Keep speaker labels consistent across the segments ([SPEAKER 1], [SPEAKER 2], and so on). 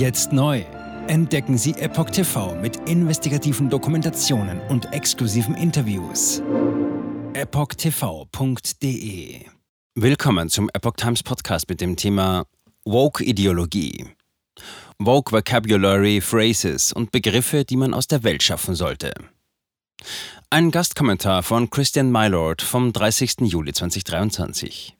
[SPEAKER 1] Jetzt neu. Entdecken Sie Epoch TV mit investigativen Dokumentationen und exklusiven Interviews. EpochTV.de
[SPEAKER 2] Willkommen zum Epoch Times Podcast mit dem Thema Woke-Ideologie. Woke Vocabulary, Phrases und Begriffe, die man aus der Welt schaffen sollte. Ein Gastkommentar von Christian Mylord vom 30. Juli 2023.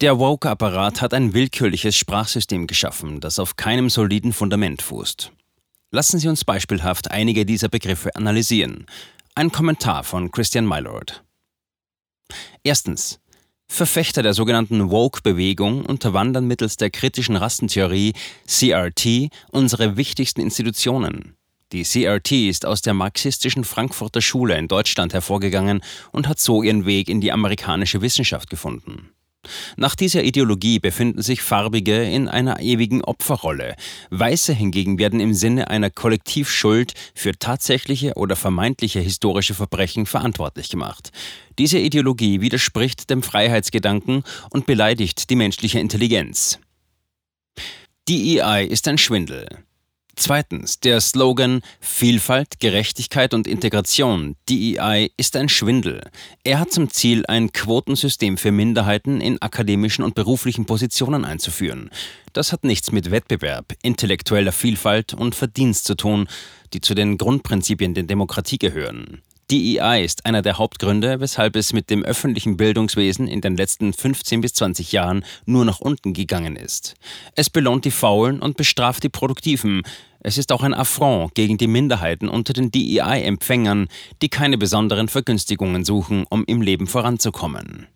[SPEAKER 2] Der Woke-Apparat hat ein willkürliches Sprachsystem geschaffen, das auf keinem soliden Fundament fußt. Lassen Sie uns beispielhaft einige dieser Begriffe analysieren. Ein Kommentar von Christian Mylord. Erstens. Verfechter der sogenannten Woke-Bewegung unterwandern mittels der kritischen Rassentheorie CRT unsere wichtigsten Institutionen. Die CRT ist aus der marxistischen Frankfurter Schule in Deutschland hervorgegangen und hat so ihren Weg in die amerikanische Wissenschaft gefunden. Nach dieser Ideologie befinden sich Farbige in einer ewigen Opferrolle. Weiße hingegen werden im Sinne einer Kollektivschuld für tatsächliche oder vermeintliche historische Verbrechen verantwortlich gemacht. Diese Ideologie widerspricht dem Freiheitsgedanken und beleidigt die menschliche Intelligenz. DEI ist ein Schwindel. Zweitens, der Slogan Vielfalt, Gerechtigkeit und Integration, DEI, ist ein Schwindel. Er hat zum Ziel, ein Quotensystem für Minderheiten in akademischen und beruflichen Positionen einzuführen. Das hat nichts mit Wettbewerb, intellektueller Vielfalt und Verdienst zu tun, die zu den Grundprinzipien der Demokratie gehören. DEI ist einer der Hauptgründe, weshalb es mit dem öffentlichen Bildungswesen in den letzten 15 bis 20 Jahren nur nach unten gegangen ist. Es belohnt die Faulen und bestraft die Produktiven. Es ist auch ein Affront gegen die Minderheiten unter den DEI-Empfängern, die keine besonderen Vergünstigungen suchen, um im Leben voranzukommen.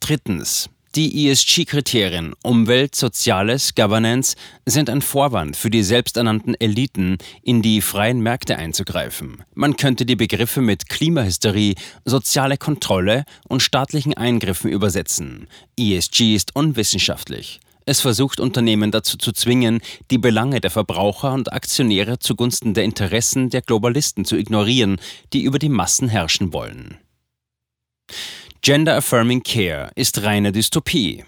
[SPEAKER 2] Drittens. Die ESG-Kriterien Umwelt, Soziales, Governance sind ein Vorwand für die selbsternannten Eliten, in die freien Märkte einzugreifen. Man könnte die Begriffe mit Klimahysterie, soziale Kontrolle und staatlichen Eingriffen übersetzen. ESG ist unwissenschaftlich. Es versucht Unternehmen dazu zu zwingen, die Belange der Verbraucher und Aktionäre zugunsten der Interessen der Globalisten zu ignorieren, die über die Massen herrschen wollen. Gender Affirming Care ist reine Dystopie.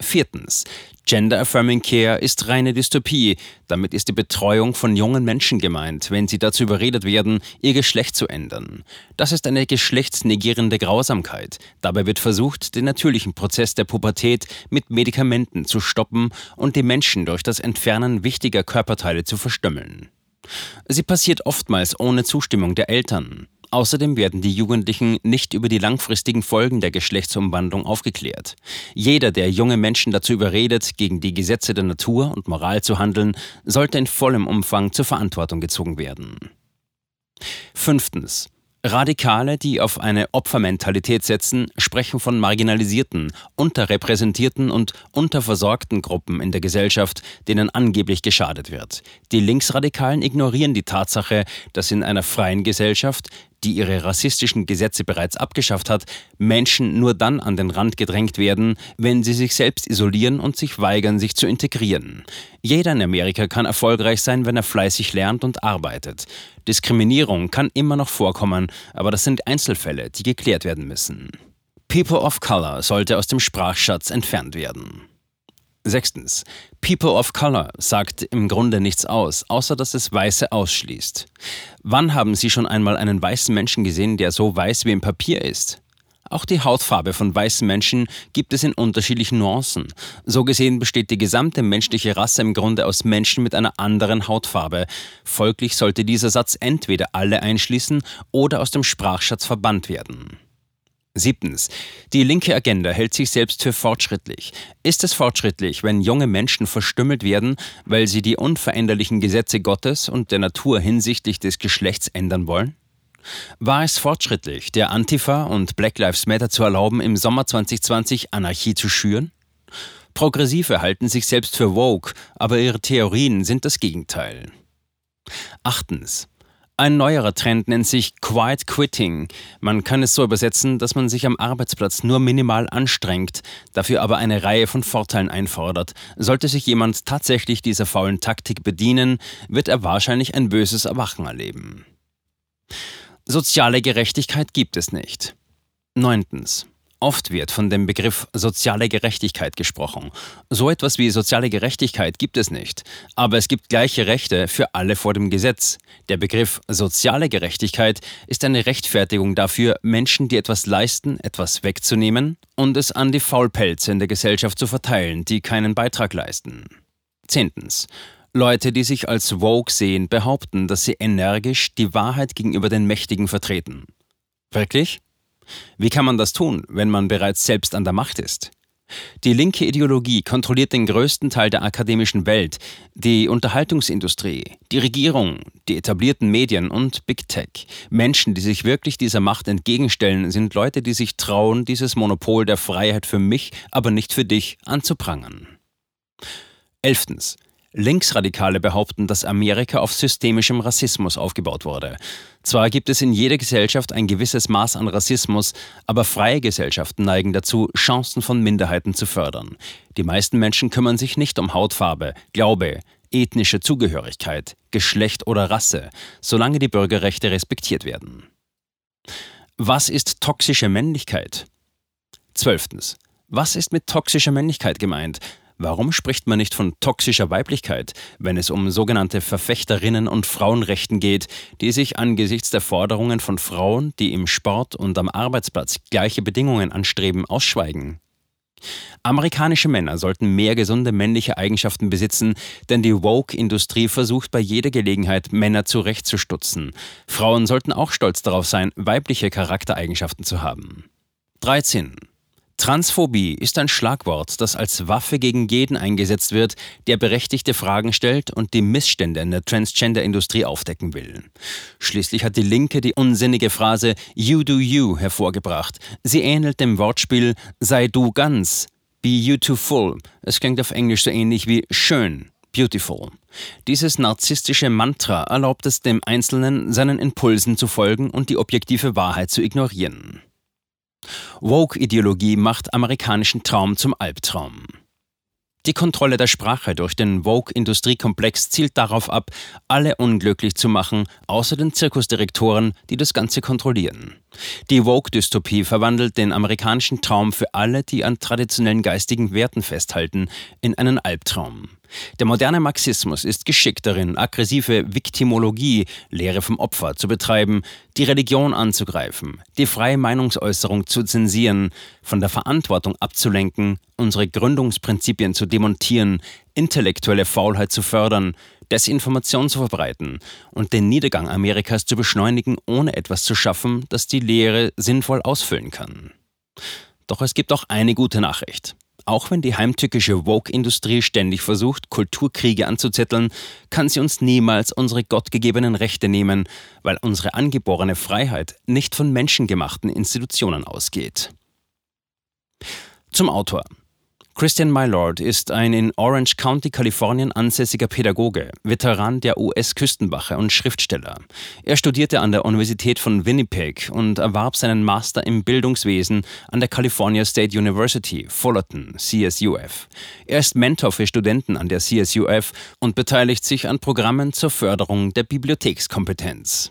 [SPEAKER 2] Viertens. Gender Affirming Care ist reine Dystopie. Damit ist die Betreuung von jungen Menschen gemeint, wenn sie dazu überredet werden, ihr Geschlecht zu ändern. Das ist eine geschlechtsnegierende Grausamkeit. Dabei wird versucht, den natürlichen Prozess der Pubertät mit Medikamenten zu stoppen und die Menschen durch das Entfernen wichtiger Körperteile zu verstümmeln. Sie passiert oftmals ohne Zustimmung der Eltern. Außerdem werden die Jugendlichen nicht über die langfristigen Folgen der Geschlechtsumwandlung aufgeklärt. Jeder, der junge Menschen dazu überredet, gegen die Gesetze der Natur und Moral zu handeln, sollte in vollem Umfang zur Verantwortung gezogen werden. Fünftens. Radikale, die auf eine Opfermentalität setzen, sprechen von marginalisierten, unterrepräsentierten und unterversorgten Gruppen in der Gesellschaft, denen angeblich geschadet wird. Die Linksradikalen ignorieren die Tatsache, dass in einer freien Gesellschaft die ihre rassistischen Gesetze bereits abgeschafft hat, Menschen nur dann an den Rand gedrängt werden, wenn sie sich selbst isolieren und sich weigern, sich zu integrieren. Jeder in Amerika kann erfolgreich sein, wenn er fleißig lernt und arbeitet. Diskriminierung kann immer noch vorkommen, aber das sind Einzelfälle, die geklärt werden müssen. People of Color sollte aus dem Sprachschatz entfernt werden. Sechstens. People of Color sagt im Grunde nichts aus, außer dass es Weiße ausschließt. Wann haben Sie schon einmal einen weißen Menschen gesehen, der so weiß wie im Papier ist? Auch die Hautfarbe von weißen Menschen gibt es in unterschiedlichen Nuancen. So gesehen besteht die gesamte menschliche Rasse im Grunde aus Menschen mit einer anderen Hautfarbe. Folglich sollte dieser Satz entweder alle einschließen oder aus dem Sprachschatz verbannt werden. Siebtens. Die linke Agenda hält sich selbst für fortschrittlich. Ist es fortschrittlich, wenn junge Menschen verstümmelt werden, weil sie die unveränderlichen Gesetze Gottes und der Natur hinsichtlich des Geschlechts ändern wollen? War es fortschrittlich, der Antifa und Black Lives Matter zu erlauben, im Sommer 2020 Anarchie zu schüren? Progressive halten sich selbst für woke, aber ihre Theorien sind das Gegenteil. Achtens. Ein neuerer Trend nennt sich Quiet Quitting. Man kann es so übersetzen, dass man sich am Arbeitsplatz nur minimal anstrengt, dafür aber eine Reihe von Vorteilen einfordert. Sollte sich jemand tatsächlich dieser faulen Taktik bedienen, wird er wahrscheinlich ein böses Erwachen erleben. Soziale Gerechtigkeit gibt es nicht. Neuntens. Oft wird von dem Begriff soziale Gerechtigkeit gesprochen. So etwas wie soziale Gerechtigkeit gibt es nicht, aber es gibt gleiche Rechte für alle vor dem Gesetz. Der Begriff soziale Gerechtigkeit ist eine Rechtfertigung dafür, Menschen, die etwas leisten, etwas wegzunehmen und es an die Faulpelze in der Gesellschaft zu verteilen, die keinen Beitrag leisten. Zehntens. Leute, die sich als Vogue sehen, behaupten, dass sie energisch die Wahrheit gegenüber den Mächtigen vertreten. Wirklich? Wie kann man das tun, wenn man bereits selbst an der Macht ist? Die linke Ideologie kontrolliert den größten Teil der akademischen Welt, die Unterhaltungsindustrie, die Regierung, die etablierten Medien und Big Tech. Menschen, die sich wirklich dieser Macht entgegenstellen, sind Leute, die sich trauen, dieses Monopol der Freiheit für mich, aber nicht für dich anzuprangern. Elftens. Linksradikale behaupten, dass Amerika auf systemischem Rassismus aufgebaut wurde. Zwar gibt es in jeder Gesellschaft ein gewisses Maß an Rassismus, aber freie Gesellschaften neigen dazu, Chancen von Minderheiten zu fördern. Die meisten Menschen kümmern sich nicht um Hautfarbe, Glaube, ethnische Zugehörigkeit, Geschlecht oder Rasse, solange die Bürgerrechte respektiert werden. Was ist toxische Männlichkeit? Zwölftens. Was ist mit toxischer Männlichkeit gemeint? Warum spricht man nicht von toxischer Weiblichkeit, wenn es um sogenannte Verfechterinnen und Frauenrechten geht, die sich angesichts der Forderungen von Frauen, die im Sport und am Arbeitsplatz gleiche Bedingungen anstreben, ausschweigen? Amerikanische Männer sollten mehr gesunde männliche Eigenschaften besitzen, denn die Woke-Industrie versucht bei jeder Gelegenheit, Männer zurechtzustutzen. Frauen sollten auch stolz darauf sein, weibliche Charaktereigenschaften zu haben. 13. Transphobie ist ein Schlagwort, das als Waffe gegen jeden eingesetzt wird, der berechtigte Fragen stellt und die Missstände in der Transgender-Industrie aufdecken will. Schließlich hat die Linke die unsinnige Phrase You do you hervorgebracht. Sie ähnelt dem Wortspiel Sei du ganz, Be you too full. Es klingt auf Englisch so ähnlich wie schön. Beautiful. Dieses narzisstische Mantra erlaubt es dem Einzelnen, seinen Impulsen zu folgen und die objektive Wahrheit zu ignorieren. Woke-Ideologie macht amerikanischen Traum zum Albtraum. Die Kontrolle der Sprache durch den Woke-Industriekomplex zielt darauf ab, alle unglücklich zu machen, außer den Zirkusdirektoren, die das Ganze kontrollieren. Die Woke-Dystopie verwandelt den amerikanischen Traum für alle, die an traditionellen geistigen Werten festhalten, in einen Albtraum. Der moderne Marxismus ist geschickt darin, aggressive Viktimologie, Lehre vom Opfer, zu betreiben, die Religion anzugreifen, die freie Meinungsäußerung zu zensieren, von der Verantwortung abzulenken, unsere Gründungsprinzipien zu demontieren, intellektuelle Faulheit zu fördern, Desinformation zu verbreiten und den Niedergang Amerikas zu beschleunigen, ohne etwas zu schaffen, das die Lehre sinnvoll ausfüllen kann. Doch es gibt auch eine gute Nachricht. Auch wenn die heimtückische Woke-Industrie ständig versucht, Kulturkriege anzuzetteln, kann sie uns niemals unsere gottgegebenen Rechte nehmen, weil unsere angeborene Freiheit nicht von menschengemachten Institutionen ausgeht. Zum Autor. Christian Mylord ist ein in Orange County, Kalifornien ansässiger Pädagoge, Veteran der US-Küstenwache und Schriftsteller. Er studierte an der Universität von Winnipeg und erwarb seinen Master im Bildungswesen an der California State University, Fullerton, CSUF. Er ist Mentor für Studenten an der CSUF und beteiligt sich an Programmen zur Förderung der Bibliothekskompetenz.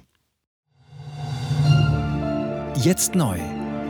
[SPEAKER 1] Jetzt neu